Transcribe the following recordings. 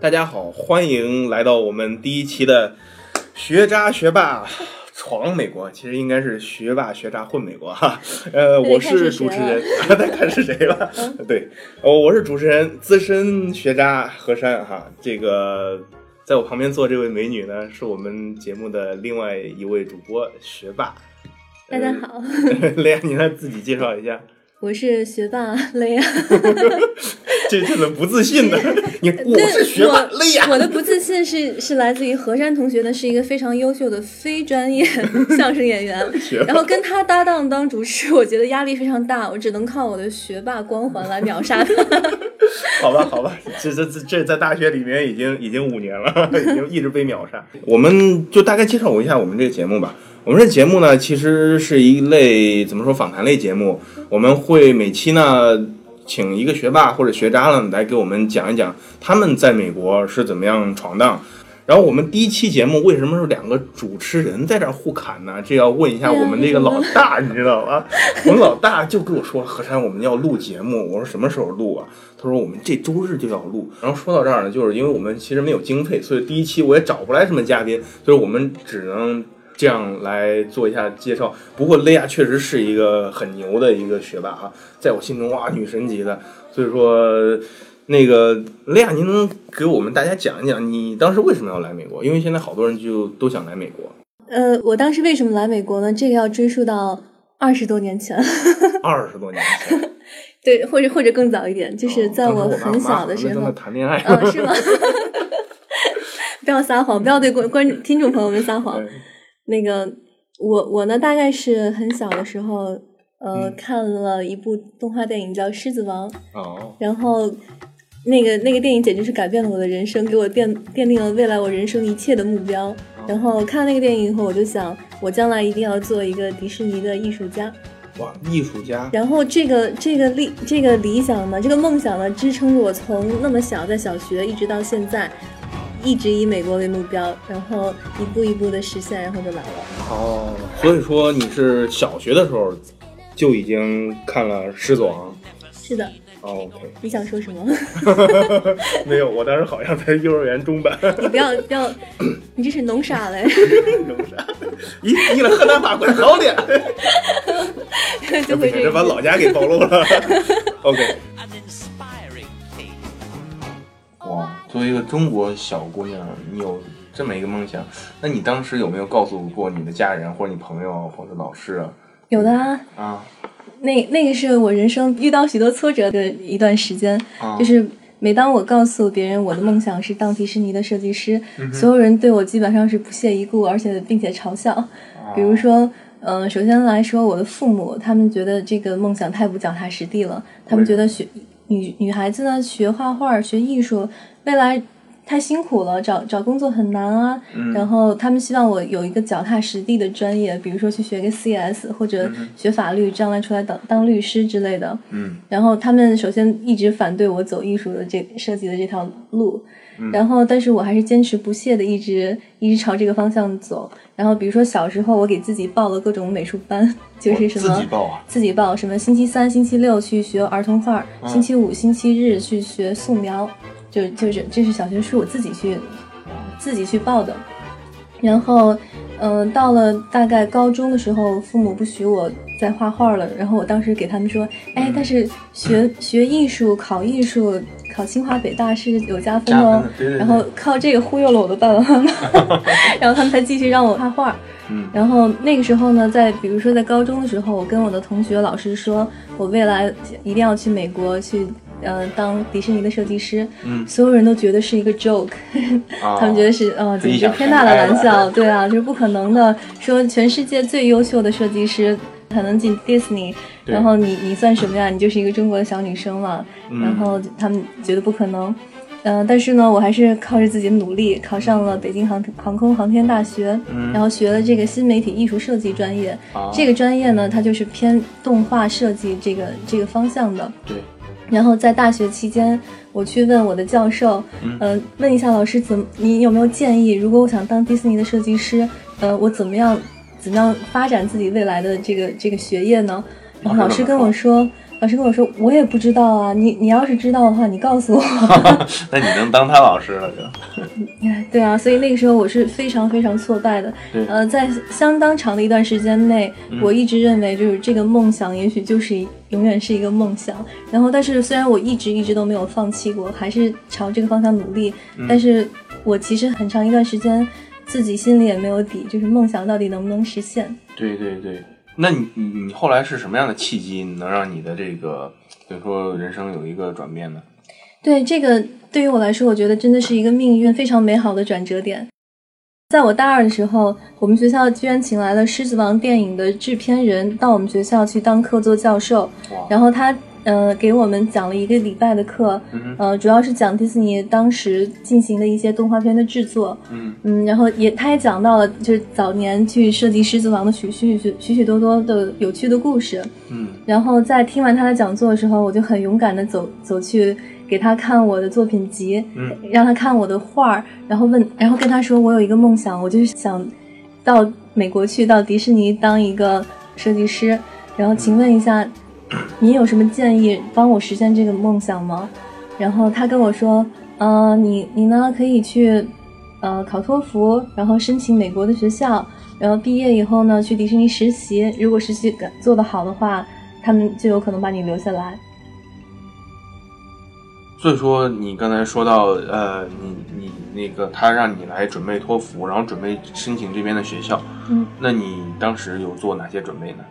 大家好，欢迎来到我们第一期的学渣学霸闯美国，其实应该是学霸学渣混美国哈。呃，我是主持人，再看是谁了。对，哦，我是主持人资深学渣何山哈。这个在我旁边坐这位美女呢，是我们节目的另外一位主播学霸。大家好，雷亚，你来自己介绍一下。我是学霸雷亚。这这怎么不自信呢？你我是学霸雷亚。我的不自信是是来自于何山同学呢，是一个非常优秀的非专业相声演员。然后跟他搭档当主持，我觉得压力非常大，我只能靠我的学霸光环来秒杀他。好吧，好吧，这这这这在大学里面已经已经五年了，已经一直被秒杀。我们就大概介绍我一下我们这个节目吧。我们这节目呢，其实是一类怎么说访谈类节目。我们会每期呢，请一个学霸或者学渣呢来给我们讲一讲他们在美国是怎么样闯荡。然后我们第一期节目为什么是两个主持人在这儿互砍呢？这要问一下我们那个老大，你知道吧？我们老大就跟我说：“何山，我们要录节目。”我说：“什么时候录啊？”他说：“我们这周日就要录。”然后说到这儿呢，就是因为我们其实没有经费，所以第一期我也找不来什么嘉宾，所以我们只能。这样来做一下介绍。不过，雷亚确实是一个很牛的一个学霸啊，在我心中哇，女神级的。所以说，那个雷亚，您能给我们大家讲一讲，你当时为什么要来美国？因为现在好多人就都想来美国。呃，我当时为什么来美国呢？这个要追溯到二十多年前。二十多年前。对，或者或者更早一点，就是在我很小的时候。谈恋爱。嗯，是吗？不要撒谎，不要对观观听众朋友们撒谎。那个我我呢，大概是很小的时候，呃，看了一部动画电影叫《狮子王》，哦，然后那个那个电影简直是改变了我的人生，给我奠奠定了未来我人生一切的目标。然后看了那个电影以后，我就想，我将来一定要做一个迪士尼的艺术家。哇，艺术家！然后这个这个理这个理想呢，这个梦想呢，支撑着我从那么小，在小学一直到现在。一直以美国为目标，然后一步一步的实现，然后就来了。哦，所以说你是小学的时候就已经看了《狮子王》？是的。哦，OK。你想说什么？没有，我当时好像在幼儿园中班。你不要不要，你这是弄啥嘞？弄啥？咦你了河南话怪好的。就会这把老家给暴露了。OK。哇作为一个中国小姑娘，你有这么一个梦想，那你当时有没有告诉过你的家人或者你朋友或者老师啊？有的啊，啊，那那个是我人生遇到许多挫折的一段时间，就是每当我告诉别人我的梦想是当迪士尼的设计师，所有人对我基本上是不屑一顾，而且并且嘲笑。比如说，嗯，首先来说，我的父母，他们觉得这个梦想太不脚踏实地了，他们觉得学女女孩子呢学画画学艺术。未来太辛苦了，找找工作很难啊。然后他们希望我有一个脚踏实地的专业，比如说去学个 CS 或者学法律，将来出来当当律师之类的。嗯。然后他们首先一直反对我走艺术的这设计的这条路，然后但是我还是坚持不懈的一直一直朝这个方向走。然后比如说小时候我给自己报了各种美术班，就是什么自己报啊，自己报什么星期三、星期六去学儿童画，星期五、星期日去学素描。就就是这是小学是我自己去自己去报的，然后嗯，到了大概高中的时候，父母不许我再画画了。然后我当时给他们说，哎，但是学学艺术、考艺术、考清华北大是有加分哦。然后靠这个忽悠了我的爸爸妈妈，然后他们才继续让我画画。嗯。然后那个时候呢，在比如说在高中的时候，我跟我的同学、老师说我未来一定要去美国去。呃，当迪士尼的设计师，嗯，所有人都觉得是一个 joke，他们觉得是呃，简直天大的玩笑，对啊，就是不可能的。说全世界最优秀的设计师才能进 Disney，然后你你算什么呀？你就是一个中国的小女生嘛。然后他们觉得不可能，嗯，但是呢，我还是靠着自己的努力考上了北京航航空航天大学，然后学了这个新媒体艺术设计专业。这个专业呢，它就是偏动画设计这个这个方向的。对。然后在大学期间，我去问我的教授，嗯，问一下老师怎么，你有没有建议？如果我想当迪士尼的设计师，呃，我怎么样，怎么样发展自己未来的这个这个学业呢？然后老师跟我说。老师跟我说，我也不知道啊。你你要是知道的话，你告诉我。那你能当他老师了就？对啊，所以那个时候我是非常非常挫败的。呃，在相当长的一段时间内，我一直认为就是这个梦想，也许就是永远是一个梦想。然后，但是虽然我一直一直都没有放弃过，还是朝这个方向努力，但是我其实很长一段时间自己心里也没有底，就是梦想到底能不能实现？对对对。那你你你后来是什么样的契机能让你的这个比如说人生有一个转变呢？对这个对于我来说，我觉得真的是一个命运非常美好的转折点。在我大二的时候，我们学校居然请来了《狮子王》电影的制片人到我们学校去当客座教授，然后他。呃，给我们讲了一个礼拜的课，呃，主要是讲迪士尼当时进行的一些动画片的制作，嗯。嗯，然后也他也讲到了就是早年去设计狮子王的许许许许许多多的有趣的故事，嗯，然后在听完他的讲座的时候，我就很勇敢的走走去给他看我的作品集，嗯，让他看我的画儿，然后问，然后跟他说我有一个梦想，我就是想到美国去到迪士尼当一个设计师，然后请问一下。你有什么建议帮我实现这个梦想吗？然后他跟我说，呃，你你呢可以去，呃，考托福，然后申请美国的学校，然后毕业以后呢去迪士尼实习，如果实习做得好的话，他们就有可能把你留下来。所以说，你刚才说到，呃，你你那个他让你来准备托福，然后准备申请这边的学校，嗯，那你当时有做哪些准备呢？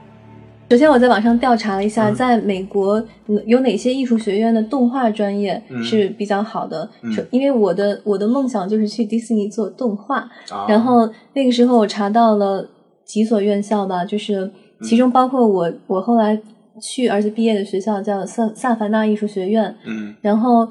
首先，我在网上调查了一下，在美国有哪些艺术学院的动画专业是比较好的。因为我的我的梦想就是去迪士尼做动画。然后那个时候我查到了几所院校吧，就是其中包括我我后来去而且毕业的学校叫萨萨凡纳艺术学院。嗯。然后，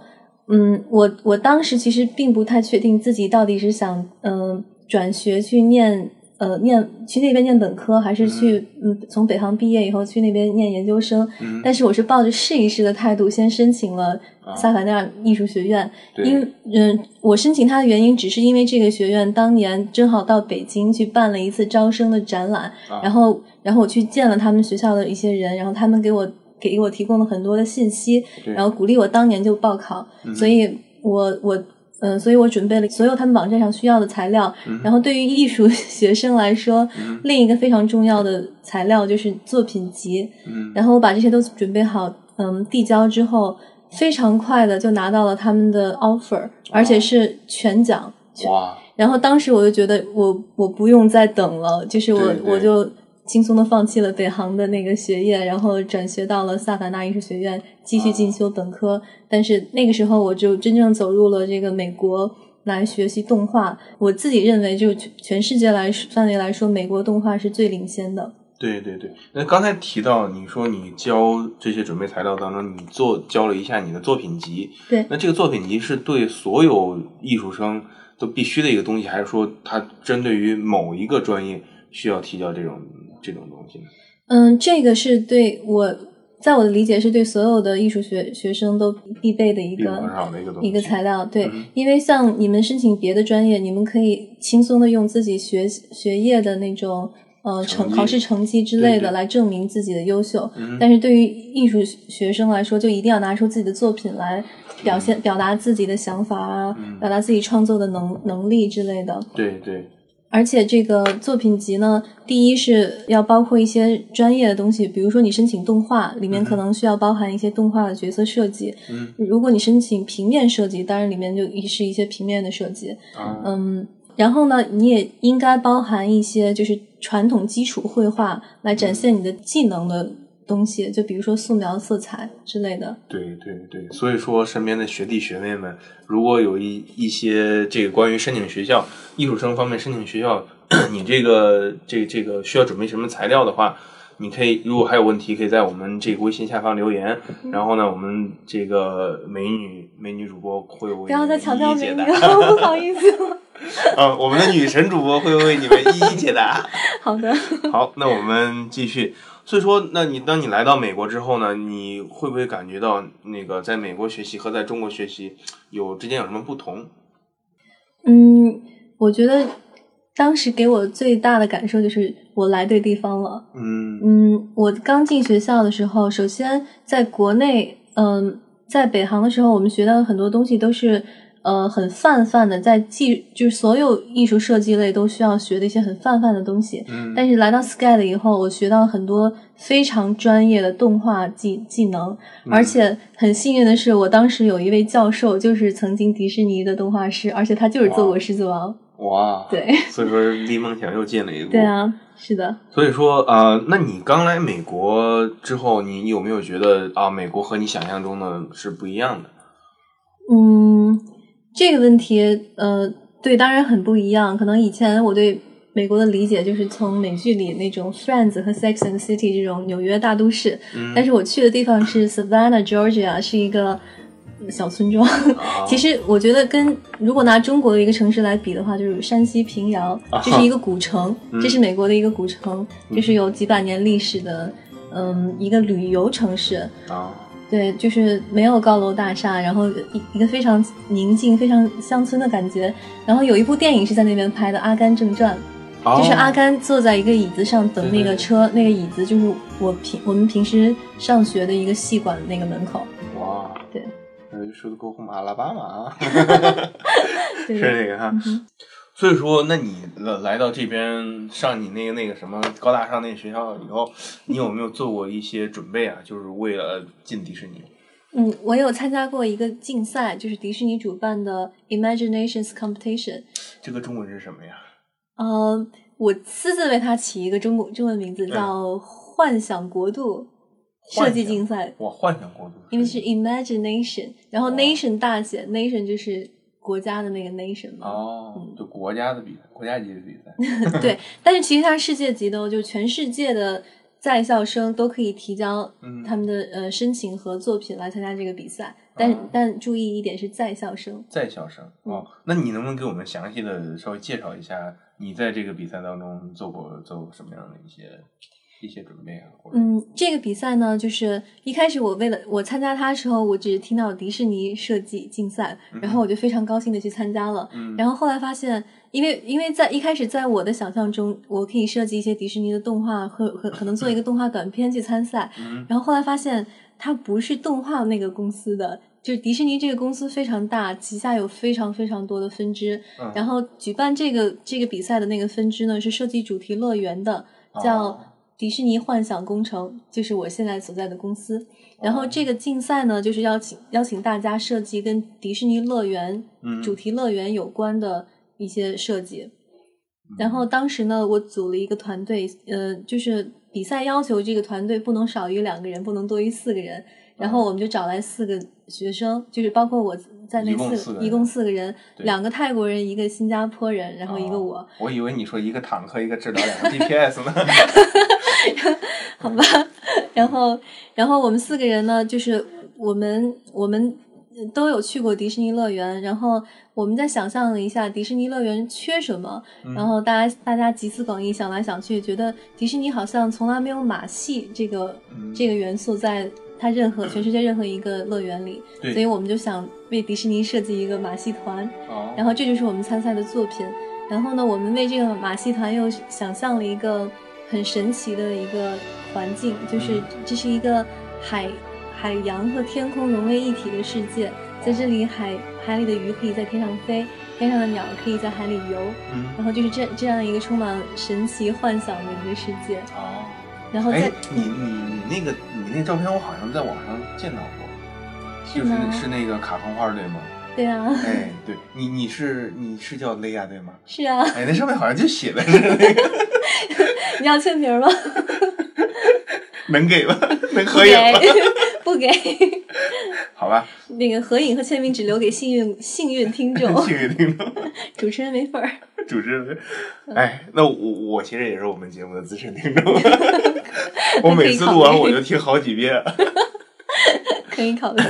嗯，我我当时其实并不太确定自己到底是想嗯转学去念。呃，念去那边念本科，还是去嗯，从北航毕业以后去那边念研究生？但是我是抱着试一试的态度，先申请了萨凡纳艺术学院。因嗯，我申请它的原因，只是因为这个学院当年正好到北京去办了一次招生的展览，然后然后我去见了他们学校的一些人，然后他们给我给我提供了很多的信息，然后鼓励我当年就报考，所以我我。嗯，所以我准备了所有他们网站上需要的材料。然后对于艺术 学生来说，另一个非常重要的材料就是作品集。然后我把这些都准备好，嗯，递交之后，非常快的就拿到了他们的 offer，而且是全奖。哇！然后当时我就觉得，我我不用再等了，就是我我就。轻松的放弃了北航的那个学业，然后转学到了萨凡纳艺术学院继续进修本科。但是那个时候我就真正走入了这个美国来学习动画。我自己认为，就全世界来范围来说，美国动画是最领先的。对对对。那刚才提到你说你教这些准备材料当中，你做教了一下你的作品集。对。那这个作品集是对所有艺术生都必须的一个东西，还是说它针对于某一个专业需要提交这种？这种东西，嗯，这个是对我，在我的理解是对所有的艺术学学生都必备的一个一个材料。对，因为像你们申请别的专业，你们可以轻松的用自己学学业的那种呃成考试成绩之类的来证明自己的优秀。但是对于艺术学生来说，就一定要拿出自己的作品来表现、表达自己的想法啊，表达自己创作的能能力之类的。对对。而且这个作品集呢，第一是要包括一些专业的东西，比如说你申请动画，里面可能需要包含一些动画的角色设计。嗯，如果你申请平面设计，当然里面就一是一些平面的设计。嗯，然后呢，你也应该包含一些就是传统基础绘画，来展现你的技能的。东西就比如说素描、色彩之类的。对对对，所以说身边的学弟学妹们，如果有一一些这个关于申请学校艺术生方面申请学校，你这个这这个需要准备什么材料的话，你可以如果还有问题，可以在我们这个微信下方留言。然后呢，我们这个美女美女主播会为不要再强调解答，不好意思。嗯，我们的女神主播会为你们一一解答。好的。好，那我们继续。所以说，那你当你来到美国之后呢，你会不会感觉到那个在美国学习和在中国学习有之间有什么不同？嗯，我觉得当时给我最大的感受就是我来对地方了。嗯嗯，我刚进学校的时候，首先在国内，嗯，在北航的时候，我们学到的很多东西都是。呃，很泛泛的，在技就是所有艺术设计类都需要学的一些很泛泛的东西。嗯，但是来到 Sky 了以后，我学到很多非常专业的动画技技能，而且很幸运的是，我当时有一位教授就是曾经迪士尼的动画师，而且他就是做过狮子王。哇，对，所以说离梦想又近了一步。对啊，是的。所以说，呃，那你刚来美国之后，你有没有觉得啊，美国和你想象中的是不一样的？嗯。这个问题，呃，对，当然很不一样。可能以前我对美国的理解就是从美剧里那种《Friends》和《Sex and City》这种纽约大都市，但是我去的地方是 Savannah, Georgia，是一个小村庄。其实我觉得跟如果拿中国的一个城市来比的话，就是山西平遥，这是一个古城，这是美国的一个古城，就是有几百年历史的，嗯，一个旅游城市。啊。对，就是没有高楼大厦，然后一一个非常宁静、非常乡村的感觉。然后有一部电影是在那边拍的，《阿甘正传》，就是阿甘坐在一个椅子上等那个车，那个椅子就是我平我们平时上学的一个戏馆那个门口。说的 Go Home Alabama，是那个哈。所以说，那你来来到这边上你那个那个什么高大上那个学校以后，你有没有做过一些准备啊？就是为了进迪士尼？嗯，我有参加过一个竞赛，就是迪士尼主办的 Imaginations Competition。这个中文是什么呀？呃，我私自为它起一个中国中文名字，叫“幻想国度设计竞赛”。我，幻想过度，因为是 Imagination，然后 Nation 大写，Nation 就是。国家的那个 nation 嘛，哦，就国家的比赛，国家级的比赛。对，但是其实它世界级的，就全世界的在校生都可以提交他们的呃申请和作品来参加这个比赛。但但注意一点是在校生，在校生哦。那你能不能给我们详细的稍微介绍一下，你在这个比赛当中做过做过什么样的一些？一些准备啊，嗯，这个比赛呢，就是一开始我为了我参加它的时候，我只是听到迪士尼设计竞赛，然后我就非常高兴的去参加了。嗯，然后后来发现，因为因为在一开始在我的想象中，我可以设计一些迪士尼的动画和和可能做一个动画短片去参赛。嗯，然后后来发现它不是动画那个公司的，就是迪士尼这个公司非常大，旗下有非常非常多的分支。嗯，然后举办这个这个比赛的那个分支呢，是设计主题乐园的，叫。迪士尼幻想工程就是我现在所在的公司，然后这个竞赛呢，就是邀请邀请大家设计跟迪士尼乐园主题乐园有关的一些设计。然后当时呢，我组了一个团队，呃，就是比赛要求这个团队不能少于两个人，不能多于四个人。然后我们就找来四个学生，就是包括我在内四，一共四个人，两个泰国人，一个新加坡人，然后一个我。我以为你说一个坦克，一个治疗，两个 DPS 呢。好吧，然后，然后我们四个人呢，就是我们我们都有去过迪士尼乐园，然后我们在想象了一下迪士尼乐园缺什么，然后大家大家集思广益，想来想去，觉得迪士尼好像从来没有马戏这个这个元素在它任何全世界任何一个乐园里，所以我们就想为迪士尼设计一个马戏团，然后这就是我们参赛的作品，然后呢，我们为这个马戏团又想象了一个。很神奇的一个环境，就是这是一个海海洋和天空融为一体的世界，在这里海海里的鱼可以在天上飞，天上的鸟可以在海里游，嗯然后就是这这样一个充满神奇幻想的一个世界。哦，然后在你你你那个你那照片我好像在网上见到过，就是是那个卡通画对吗？对啊。哎，对你你是你是叫雷亚对吗？是啊。哎，那上面好像就写的是那个。你要签名吗？能给吗？能合影吗？不给。好吧。那个合影和签名只留给幸运幸运听众。幸运听众。主持人没份儿。主持人，哎，那我我其实也是我们节目的资深听众。我每次录完我就听好几遍。可以考虑。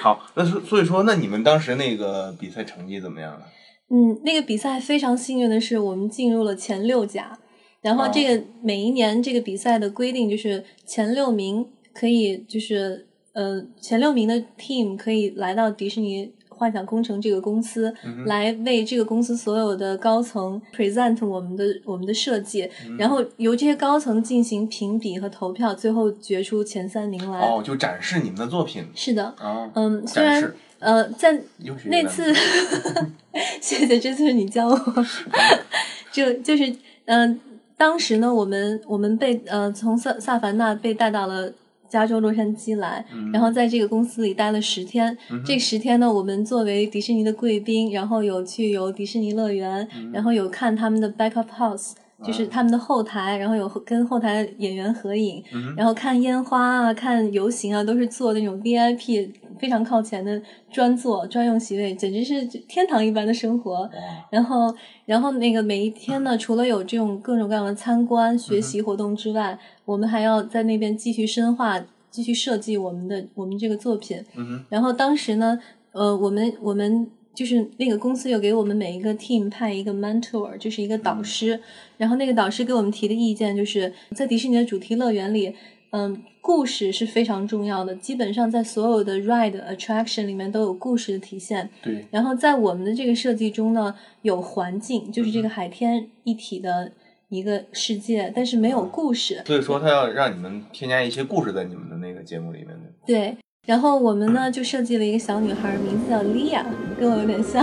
好，那所所以说，那你们当时那个比赛成绩怎么样了？嗯，那个比赛非常幸运的是，我们进入了前六甲。然后这个每一年这个比赛的规定就是前六名可以就是呃前六名的 team 可以来到迪士尼幻想工程这个公司，来为这个公司所有的高层 present 我们的我们的设计，然后由这些高层进行评比和投票，最后决出前三名来。哦，就展示你们的作品。是的，啊，嗯，虽然呃在那次，谢谢，这次是你教我，就就是嗯。当时呢，我们我们被呃从萨萨凡纳被带到了加州洛杉矶来，然后在这个公司里待了十天。这十天呢，我们作为迪士尼的贵宾，然后有去游迪士尼乐园，然后有看他们的 back up house。就是他们的后台，然后有跟后台演员合影，然后看烟花啊，看游行啊，都是坐那种 VIP 非常靠前的专座专用席位，简直是天堂一般的生活。然后，然后那个每一天呢，除了有这种各种各样的参观学习活动之外，我们还要在那边继续深化、继续设计我们的我们这个作品。然后当时呢，呃，我们我们。就是那个公司有给我们每一个 team 派一个 mentor，就是一个导师。然后那个导师给我们提的意见就是，在迪士尼的主题乐园里，嗯，故事是非常重要的。基本上在所有的 ride attraction 里面都有故事的体现。对。然后在我们的这个设计中呢，有环境，就是这个海天一体的一个世界，但是没有故事。所以说，他要让你们添加一些故事在你们的那个节目里面的。对。然后我们呢就设计了一个小女孩，名字叫莉亚，跟我有点像。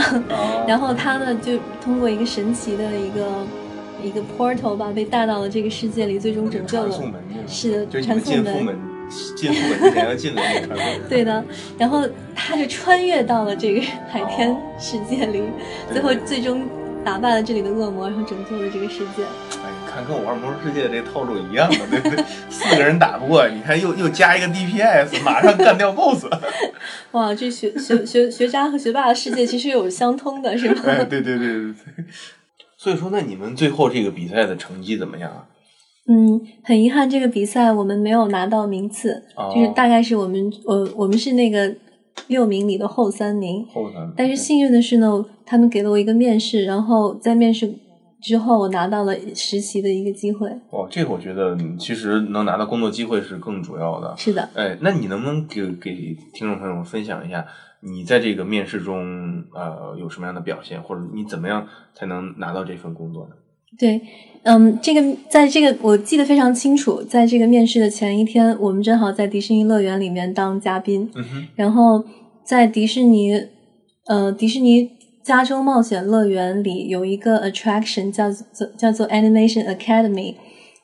然后她呢就通过一个神奇的一个一个 portal 吧，被带到了这个世界里，最终拯救了。是的，传送门。进副门之前要进来那个传送门。对的。然后她就穿越到了这个海天世界里，最后最终打败了这里的恶魔，然后拯救了这个世界。哎看，跟我玩魔兽世界这套路一样的，对不对？四个人打不过，你看又又加一个 DPS，马上干掉 BOSS。哇，这学学学学渣和学霸的世界其实有相通的，是吗？对对对对对。所以说，那你们最后这个比赛的成绩怎么样啊？嗯，很遗憾，这个比赛我们没有拿到名次，就是大概是我们我我们是那个六名里的后三名。后三。但是幸运的是呢，他们给了我一个面试，然后在面试。之后我拿到了实习的一个机会。哦，这个我觉得其实能拿到工作机会是更主要的。是的。哎，那你能不能给给听众朋友们分享一下，你在这个面试中呃有什么样的表现，或者你怎么样才能拿到这份工作呢？对，嗯，这个在这个我记得非常清楚，在这个面试的前一天，我们正好在迪士尼乐园里面当嘉宾，嗯哼，然后在迪士尼，呃，迪士尼。加州冒险乐园里有一个 attraction 叫做叫做 Animation Academy，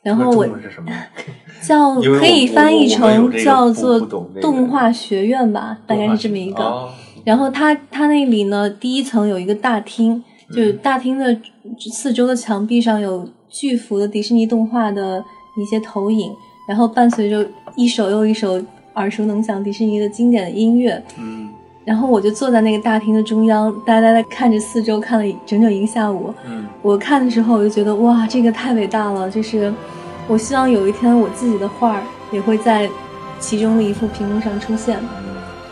然后我 叫可以翻译成叫做动画学院吧，大概是这么一个。然后它它那里呢，第一层有一个大厅，就是大厅的四周的墙壁上有巨幅的迪士尼动画的一些投影，然后伴随着一首又一首耳熟能详迪士尼的经典的音乐。嗯。然后我就坐在那个大厅的中央，呆呆的看着四周，看了整整一个下午。嗯，我看的时候我就觉得哇，这个太伟大了！就是我希望有一天我自己的画儿也会在其中的一幅屏幕上出现。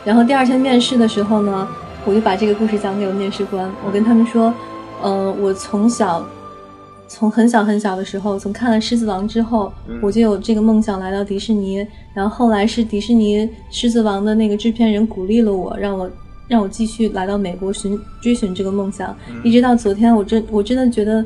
然后第二天面试的时候呢，我就把这个故事讲给了面试官。我跟他们说，嗯，我从小。从很小很小的时候，从看了《狮子王》之后，我就有这个梦想来到迪士尼。然后后来是迪士尼《狮子王》的那个制片人鼓励了我，让我让我继续来到美国寻追寻这个梦想。一直到昨天，我真我真的觉得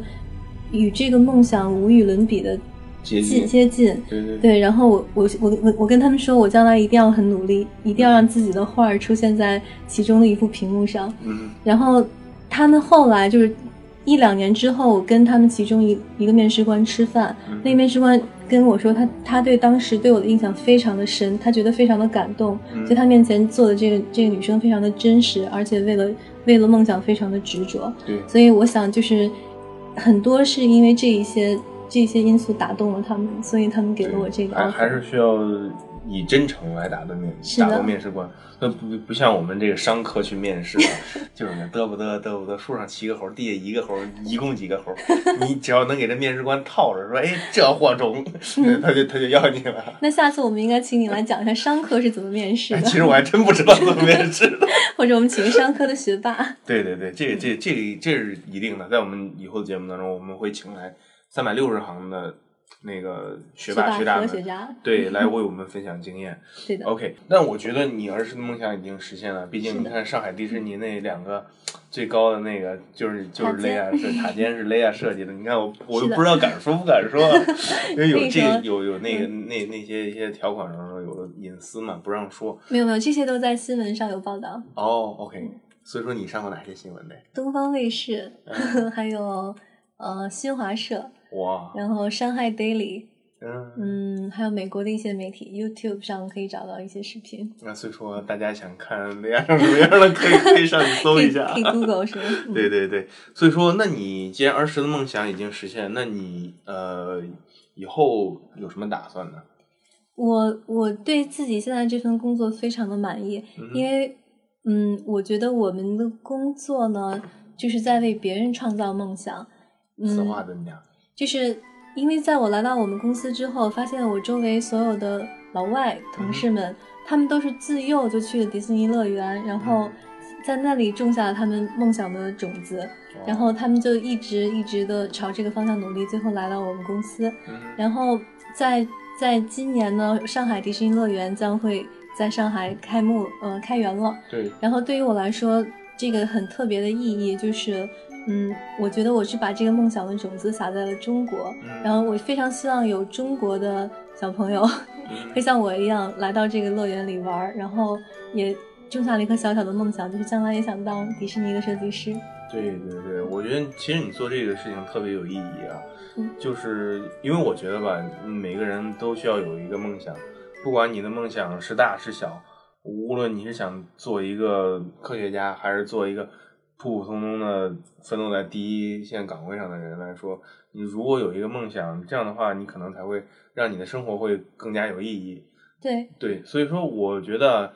与这个梦想无与伦比的接近接近。对对对。然后我我我我我跟他们说，我将来一定要很努力，一定要让自己的画儿出现在其中的一幅屏幕上。嗯。然后他们后来就是。一两年之后，我跟他们其中一一个面试官吃饭，那个面试官跟我说，他他对当时对我的印象非常的深，他觉得非常的感动，在他面前坐的这个这个女生非常的真实，而且为了为了梦想非常的执着。对，所以我想就是很多是因为这一些这些因素打动了他们，所以他们给了我这个。还还是需要以真诚来打动面打动面试官。那不不像我们这个商科去面试，就是嘚不嘚嘚不嘚，树上七个猴，地下一个猴，一共几个猴？你只要能给这面试官套着，说哎这货中，他就他就要你了。那下次我们应该请你来讲一下商科是怎么面试的。其实我还真不知道怎么面试的。或者我们请个商科的学霸。对对对，这这这个这是一定的，在我们以后的节目当中，我们会请来三百六十行的那个学霸学渣们，对，来为我们分享经验。对的。OK，但我觉得你儿时的梦想已经实现了，毕竟你看上海迪士尼那两个最高的那个就是就是雷亚设塔尖是雷亚设计的，你看我 我是的又不知道敢说不敢说，因为有这有有那个那那些一些条款上说有隐私嘛，不让说。没有没有，这些都在新闻上有报道。哦，OK，所以说你上过哪些新闻呗？东方卫视，嗯还有呃新华社，哇，然后上海 Daily，嗯，嗯，还有美国的一些媒体，YouTube 上可以找到一些视频，那所以说大家想看雷亚长什么样的，可以可以上去搜一下可以。Google 是吗？嗯对对对，所以说，那你既然儿时的梦想已经实现，那你呃以后有什么打算呢？我我对自己现在这份工作非常的满意，因为嗯，我觉得我们的工作呢，就是在为别人创造梦想。此嗯，话怎讲？就是因为在我来到我们公司之后，发现我周围所有的老外同事们，他们都是自幼就去了迪士尼乐园，然后在那里种下了他们梦想的种子，然后他们就一直一直的朝这个方向努力，最后来到我们公司。嗯然后在在今年呢，上海迪士尼乐园将会在上海开幕，呃，开园了。对，然后对于我来说，这个很特别的意义就是，嗯，我觉得我是把这个梦想的种子撒在了中国，嗯然后我非常希望有中国的小朋友嗯会像我一样来到这个乐园里玩儿，然后也种下了一颗小小的梦想，就是将来也想当迪士尼的设计师。对对对，我觉得其实你做这个事情特别有意义啊，嗯就是因为我觉得吧，每个人都需要有一个梦想，不管你的梦想是大是小，无论你是想做一个科学家，还是做一个普普通通的奋斗在第一线岗位上的人来说，你如果有一个梦想，这样的话，你可能才会让你的生活会更加有意义。对，对，所以说我觉得，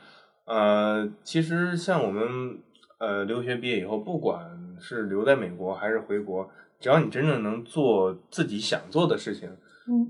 呃，其实像我们呃留学毕业以后，不管是留在美国还是回国，只要你真正能做自己想做的事情，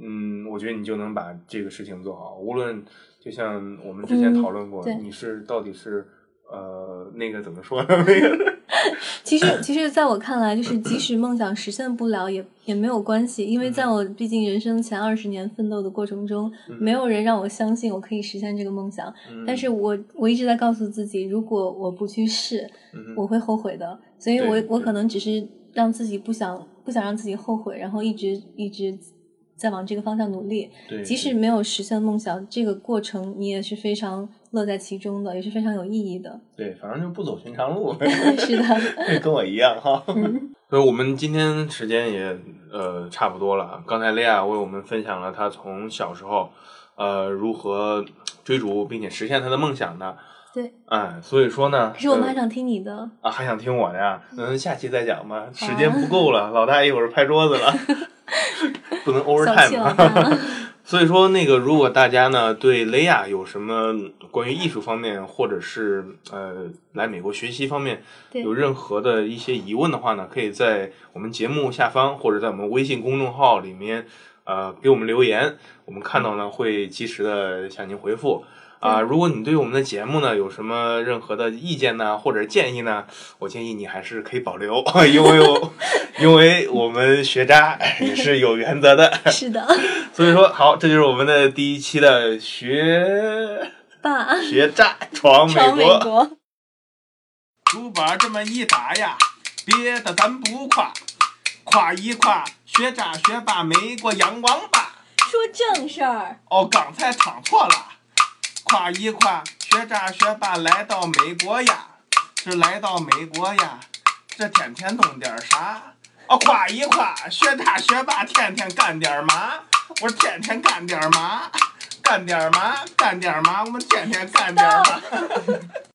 嗯我觉得你就能把这个事情做好。无论就像我们之前嗯讨论过，对你是到底是呃那个怎么说呢？那个 其实，其实，在我看来，就是即使梦想实现不了，也也没有关系，因为在我毕竟人生前二十年奋斗的过程中，没有人让我相信我可以实现这个梦想。嗯但是我我一直在告诉自己，如果我不去试，嗯我会后悔的。所以我我可能只是让自己不想不想让自己后悔，然后一直一直在往这个方向努力。对，即使没有实现梦想，这个过程你也是非常乐在其中的，也是非常有意义的。对，反正就不走寻常路。是的，跟我一样哈。嗯 所以我们今天时间也呃差不多了。刚才雷亚为我们分享了她从小时候呃如何追逐并且实现她的梦想的。对。哎，所以说呢，可是我们还呃想听你的。啊还想听我的呀？嗯，下期再讲吧，时间不够了，老大一会儿拍桌子了，不能 overtime。所以说，那个如果大家呢对雷亚有什么关于艺术方面，或者是呃来美国学习方面有任何的一些疑问的话呢，可以在我们节目下方或者在我们微信公众号里面呃给我们留言，我们看到呢会及时的向您回复。啊、如果你对我们的节目呢有什么任何的意见呢，或者建议呢，我建议你还是可以保留，因为我 因为我们学渣也是有原则的。是的，所以说，好，这就是我们的第一期的学霸，学渣闯美国。国。竹板这么一打呀，别的咱不夸，夸一夸学渣学霸美国洋王八。说正事儿，哦，刚才唱错了，夸一夸学渣学霸来到美国呀，这来到美国呀，这天天弄点啥？哦，夸一夸学渣学霸天天干点嘛？我说天天干点嘛？干点嘛？干点嘛？我们天天干点嘛？